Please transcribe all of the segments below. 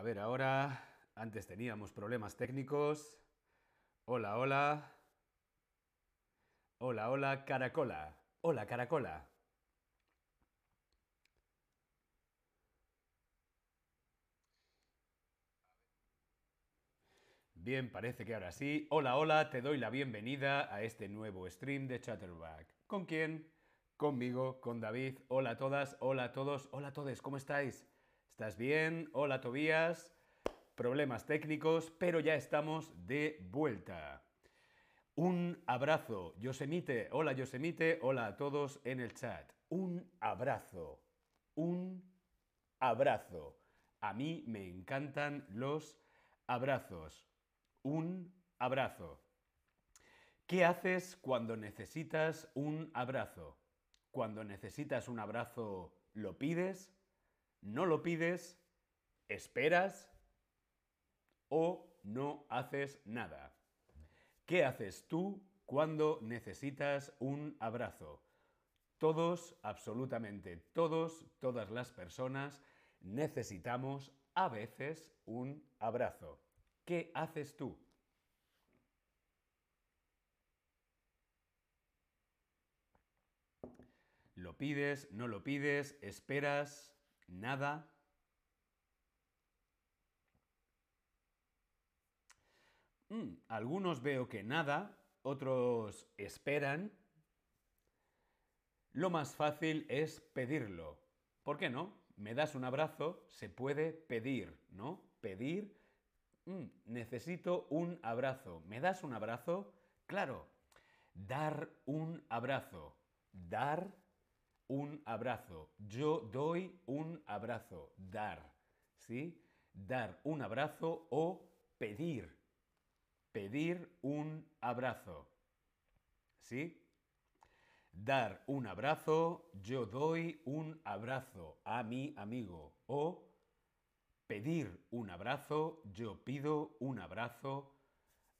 A ver, ahora, antes teníamos problemas técnicos. Hola, hola. Hola, hola, caracola. Hola, caracola. Bien, parece que ahora sí. Hola, hola, te doy la bienvenida a este nuevo stream de Chatterback. ¿Con quién? Conmigo, con David. Hola a todas, hola a todos, hola a todos, ¿cómo estáis? ¿Estás bien? Hola Tobías. Problemas técnicos, pero ya estamos de vuelta. Un abrazo. Yosemite. Hola Yosemite. Hola a todos en el chat. Un abrazo. Un abrazo. A mí me encantan los abrazos. Un abrazo. ¿Qué haces cuando necesitas un abrazo? Cuando necesitas un abrazo, ¿lo pides? ¿No lo pides? ¿Esperas? ¿O no haces nada? ¿Qué haces tú cuando necesitas un abrazo? Todos, absolutamente todos, todas las personas necesitamos a veces un abrazo. ¿Qué haces tú? ¿Lo pides? ¿No lo pides? ¿Esperas? ¿Nada? Mm, algunos veo que nada, otros esperan. Lo más fácil es pedirlo. ¿Por qué no? Me das un abrazo, se puede pedir, ¿no? Pedir. Mm, necesito un abrazo. ¿Me das un abrazo? Claro. Dar un abrazo. Dar un abrazo. Yo doy un abrazo. Dar. ¿Sí? Dar un abrazo o pedir. Pedir un abrazo. ¿Sí? Dar un abrazo, yo doy un abrazo a mi amigo. O pedir un abrazo, yo pido un abrazo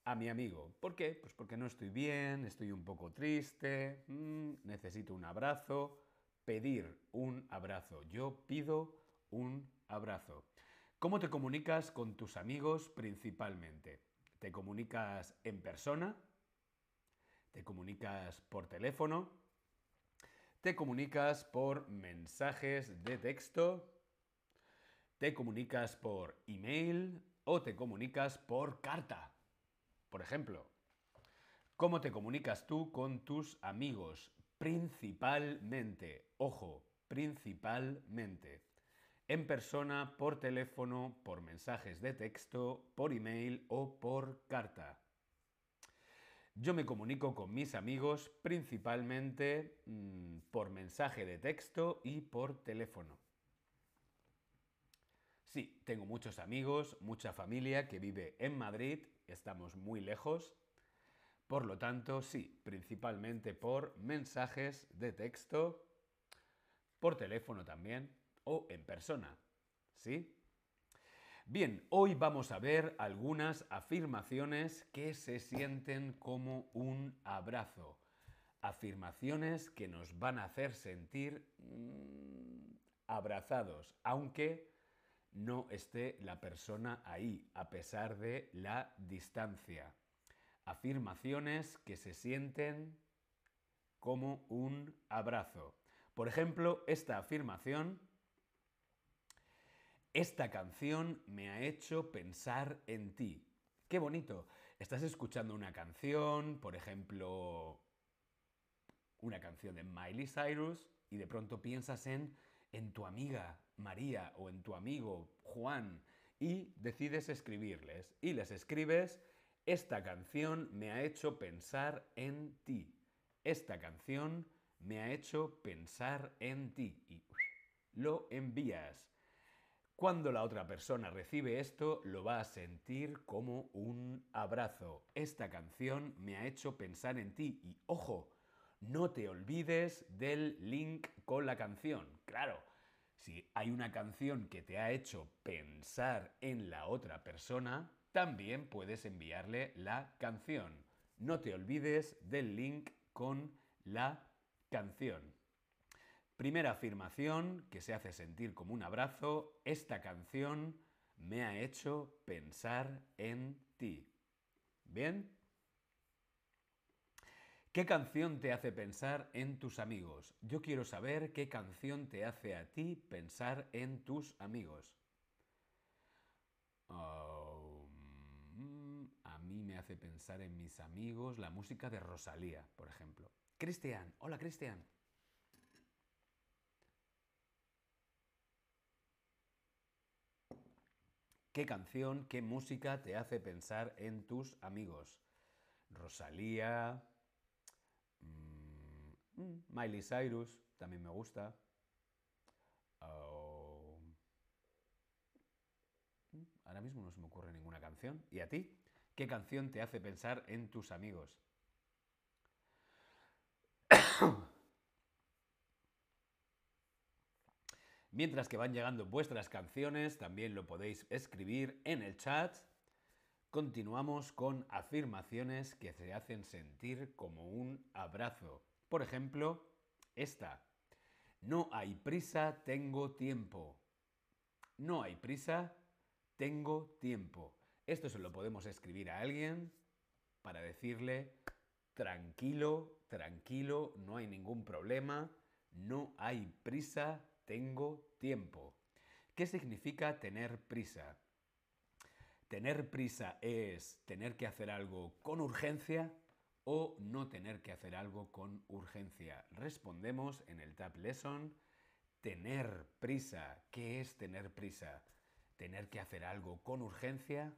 a mi amigo. ¿Por qué? Pues porque no estoy bien, estoy un poco triste, mm, necesito un abrazo. Pedir un abrazo, yo pido un abrazo. ¿Cómo te comunicas con tus amigos principalmente? ¿Te comunicas en persona? ¿Te comunicas por teléfono? ¿Te comunicas por mensajes de texto? ¿Te comunicas por email o te comunicas por carta? Por ejemplo, ¿cómo te comunicas tú con tus amigos? Principalmente, ojo, principalmente en persona, por teléfono, por mensajes de texto, por email o por carta. Yo me comunico con mis amigos principalmente mmm, por mensaje de texto y por teléfono. Sí, tengo muchos amigos, mucha familia que vive en Madrid, estamos muy lejos. Por lo tanto, sí, principalmente por mensajes de texto, por teléfono también o en persona. ¿Sí? Bien, hoy vamos a ver algunas afirmaciones que se sienten como un abrazo. Afirmaciones que nos van a hacer sentir mmm, abrazados, aunque no esté la persona ahí, a pesar de la distancia. Afirmaciones que se sienten como un abrazo. Por ejemplo, esta afirmación esta canción me ha hecho pensar en ti. Qué bonito. Estás escuchando una canción, por ejemplo, una canción de Miley Cyrus, y de pronto piensas en, en tu amiga María o en tu amigo Juan, y decides escribirles. Y les escribes, esta canción me ha hecho pensar en ti. Esta canción me ha hecho pensar en ti. Y lo envías. Cuando la otra persona recibe esto, lo va a sentir como un abrazo. Esta canción me ha hecho pensar en ti y ojo, no te olvides del link con la canción. Claro, si hay una canción que te ha hecho pensar en la otra persona, también puedes enviarle la canción. No te olvides del link con la canción. Primera afirmación que se hace sentir como un abrazo, esta canción me ha hecho pensar en ti. ¿Bien? ¿Qué canción te hace pensar en tus amigos? Yo quiero saber qué canción te hace a ti pensar en tus amigos. Mí me hace pensar en mis amigos la música de Rosalía, por ejemplo. Cristian, hola Cristian. ¿Qué canción, qué música te hace pensar en tus amigos? Rosalía, Mm, Miley Cyrus también me gusta. Oh, mm, ahora mismo no se me ocurre ninguna canción. ¿Y a ti? ¿Qué canción te hace pensar en tus amigos? Mientras que van llegando vuestras canciones, también lo podéis escribir en el chat. Continuamos con afirmaciones que se hacen sentir como un abrazo. Por ejemplo, esta. No hay prisa, tengo tiempo. No hay prisa, tengo tiempo. Esto se lo podemos escribir a alguien para decirle, tranquilo, tranquilo, no hay ningún problema, no hay prisa, tengo tiempo. ¿Qué significa tener prisa? Tener prisa es tener que hacer algo con urgencia o no tener que hacer algo con urgencia. Respondemos en el Tab Lesson. Tener prisa. ¿Qué es tener prisa? ¿Tener que hacer algo con urgencia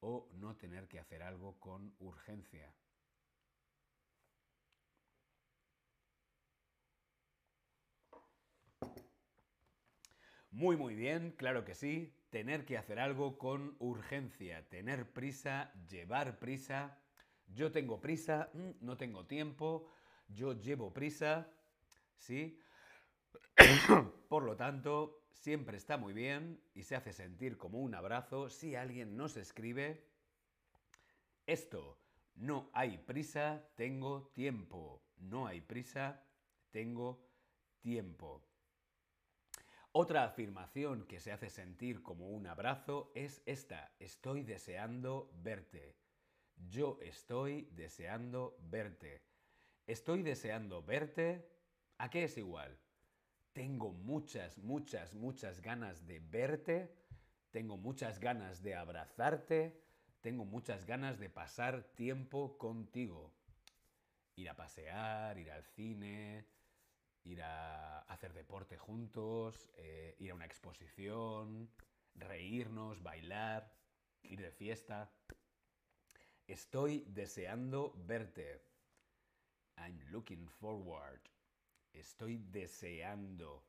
o no tener que hacer algo con urgencia? Muy, muy bien, claro que sí. Tener que hacer algo con urgencia, tener prisa, llevar prisa yo tengo prisa, mm, no tengo tiempo, yo llevo prisa, ¿sí? Por lo tanto, siempre está muy bien y se hace sentir como un abrazo si alguien nos escribe esto. No hay prisa, tengo tiempo. No hay prisa, tengo tiempo. Otra afirmación que se hace sentir como un abrazo es esta. Estoy deseando verte. Yo estoy deseando verte. Estoy deseando verte. ¿A qué es igual? Tengo muchas, muchas, muchas ganas de verte. Tengo muchas ganas de abrazarte. Tengo muchas ganas de pasar tiempo contigo. Ir a pasear, ir al cine, ir a hacer deporte juntos, eh, ir a una exposición, reírnos, bailar, ir de fiesta. Estoy deseando verte. I'm looking forward. Estoy deseando.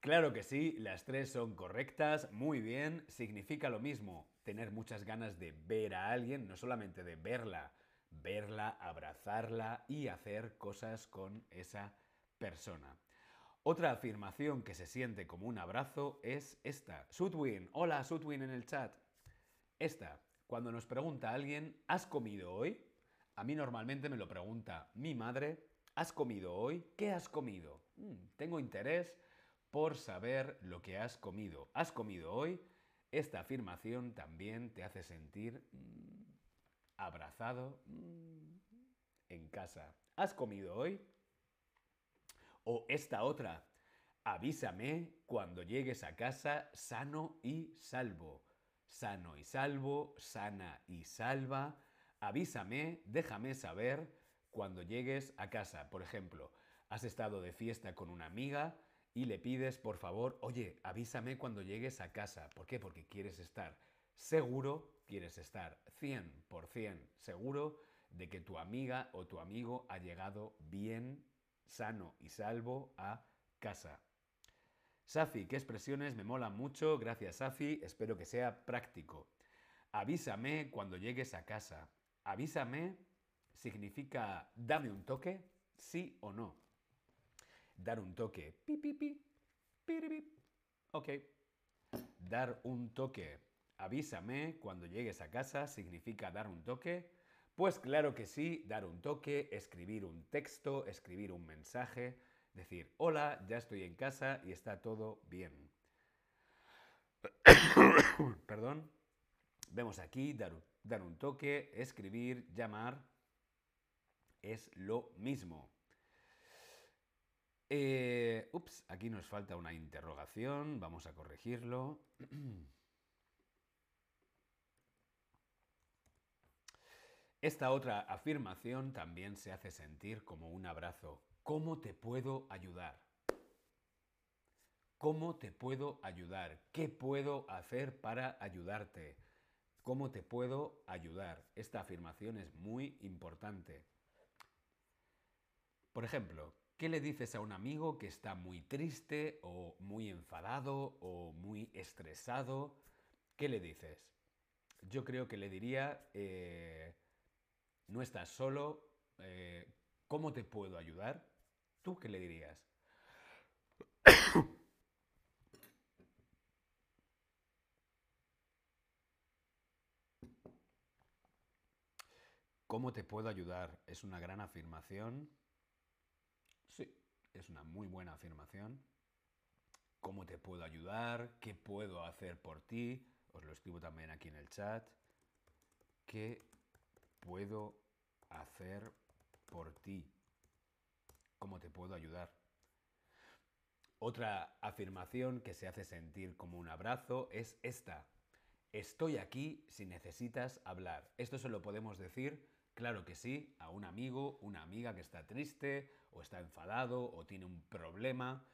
Claro que sí, las tres son correctas, muy bien, significa lo mismo, tener muchas ganas de ver a alguien, no solamente de verla, verla, abrazarla y hacer cosas con esa persona. Otra afirmación que se siente como un abrazo es esta. Sudwin, hola Sudwin en el chat. Esta, cuando nos pregunta alguien, ¿has comido hoy? A mí normalmente me lo pregunta mi madre, ¿has comido hoy? ¿Qué has comido? Mm, tengo interés por saber lo que has comido. ¿Has comido hoy? Esta afirmación también te hace sentir mm, abrazado mm, en casa. ¿Has comido hoy? O esta otra, avísame cuando llegues a casa sano y salvo sano y salvo, sana y salva. Avísame, déjame saber cuando llegues a casa. Por ejemplo, has estado de fiesta con una amiga y le pides, por favor, oye, avísame cuando llegues a casa. ¿Por qué? Porque quieres estar seguro, quieres estar 100% seguro de que tu amiga o tu amigo ha llegado bien, sano y salvo a casa. Safi, qué expresiones me molan mucho. Gracias, Safi. Espero que sea práctico. Avísame cuando llegues a casa. Avísame significa dame un toque, sí o no. Dar un toque. Pi, pi, pi. Ok. Dar un toque. Avísame cuando llegues a casa significa dar un toque. Pues claro que sí, dar un toque, escribir un texto, escribir un mensaje Decir, hola, ya estoy en casa y está todo bien. Perdón. Vemos aquí dar, dar un toque, escribir, llamar. Es lo mismo. Eh, ups, aquí nos falta una interrogación. Vamos a corregirlo. Esta otra afirmación también se hace sentir como un abrazo. ¿Cómo te puedo ayudar? ¿Cómo te puedo ayudar? ¿Qué puedo hacer para ayudarte? ¿Cómo te puedo ayudar? Esta afirmación es muy importante. Por ejemplo, ¿qué le dices a un amigo que está muy triste o muy enfadado o muy estresado? ¿Qué le dices? Yo creo que le diría, eh, no estás solo, eh, ¿cómo te puedo ayudar? ¿Tú qué le dirías? ¿Cómo te puedo ayudar? Es una gran afirmación. Es una muy buena afirmación. ¿Cómo te puedo ayudar? ¿Qué puedo hacer por ti? Os lo escribo también aquí en el chat. ¿Qué puedo hacer por ti? ¿Cómo te puedo ayudar? Otra afirmación que se hace sentir como un abrazo es esta. Estoy aquí si necesitas hablar. Esto se lo podemos decir Claro que sí, a un amigo, una amiga que está triste o está enfadado o tiene un problema.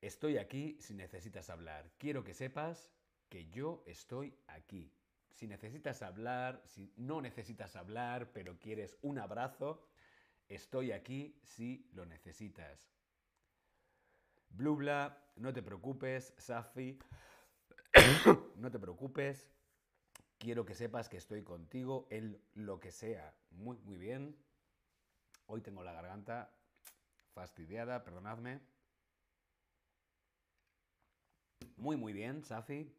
Estoy aquí si necesitas hablar. Quiero que sepas que yo estoy aquí. Si necesitas hablar, si no necesitas hablar, pero quieres un abrazo, estoy aquí si lo necesitas. Blubla, no te preocupes, Safi, no te preocupes, Quiero que sepas que estoy contigo en lo que sea. Muy, muy bien. Hoy tengo la garganta fastidiada, perdonadme. Muy, muy bien, Safi.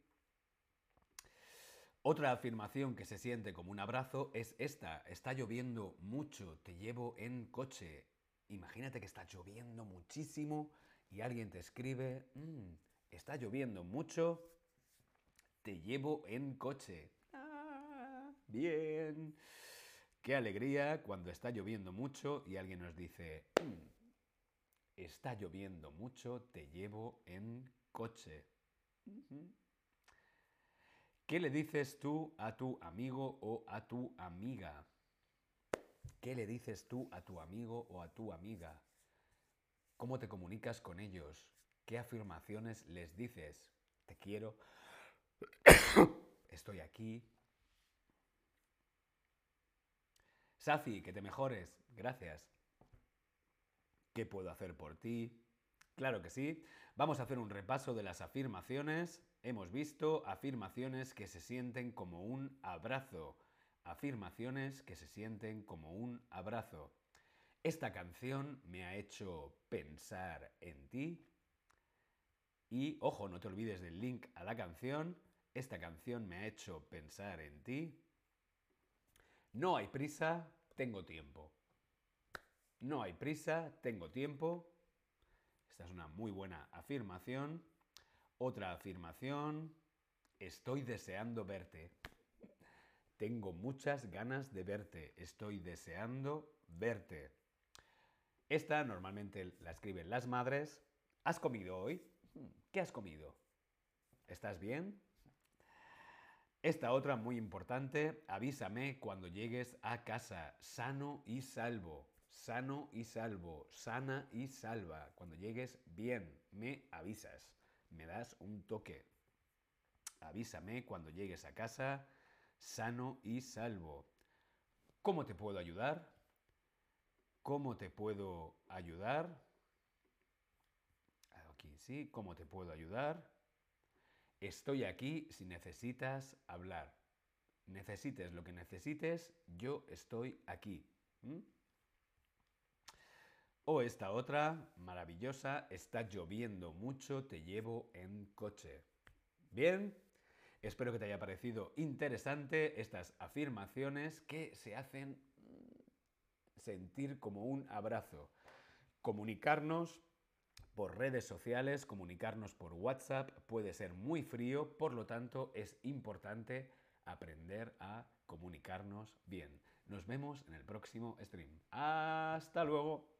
Otra afirmación que se siente como un abrazo es esta. Está lloviendo mucho, te llevo en coche. Imagínate que está lloviendo muchísimo y alguien te escribe, mm, está lloviendo mucho, te llevo en coche. Bien. Qué alegría cuando está lloviendo mucho y alguien nos dice, mm, está lloviendo mucho, te llevo en coche. ¿Qué le dices tú a tu amigo o a tu amiga? ¿Qué le dices tú a tu amigo o a tu amiga? ¿Cómo te comunicas con ellos? ¿Qué afirmaciones les dices? Te quiero. Estoy aquí. Safi, que te mejores. Gracias. ¿Qué puedo hacer por ti? Claro que sí. Vamos a hacer un repaso de las afirmaciones. Hemos visto afirmaciones que se sienten como un abrazo. Afirmaciones que se sienten como un abrazo. Esta canción me ha hecho pensar en ti. Y ojo, no te olvides del link a la canción. Esta canción me ha hecho pensar en ti. No hay prisa, tengo tiempo. No hay prisa, tengo tiempo. Esta es una muy buena afirmación. Otra afirmación, estoy deseando verte. Tengo muchas ganas de verte. Estoy deseando verte. Esta normalmente la escriben las madres. ¿Has comido hoy? ¿Qué has comido? ¿Estás bien? Esta otra muy importante, avísame cuando llegues a casa, sano y salvo, sano y salvo, sana y salva. Cuando llegues bien, me avisas, me das un toque. Avísame cuando llegues a casa, sano y salvo. ¿Cómo te puedo ayudar? ¿Cómo te puedo ayudar? Aquí sí, ¿cómo te puedo ayudar? Estoy aquí si necesitas hablar. Necesites lo que necesites, yo estoy aquí. O esta otra, maravillosa, está lloviendo mucho, te llevo en coche. Bien, espero que te haya parecido interesante estas afirmaciones que se hacen sentir como un abrazo. Comunicarnos por redes sociales, comunicarnos por WhatsApp puede ser muy frío, por lo tanto es importante aprender a comunicarnos bien. Nos vemos en el próximo stream. Hasta luego.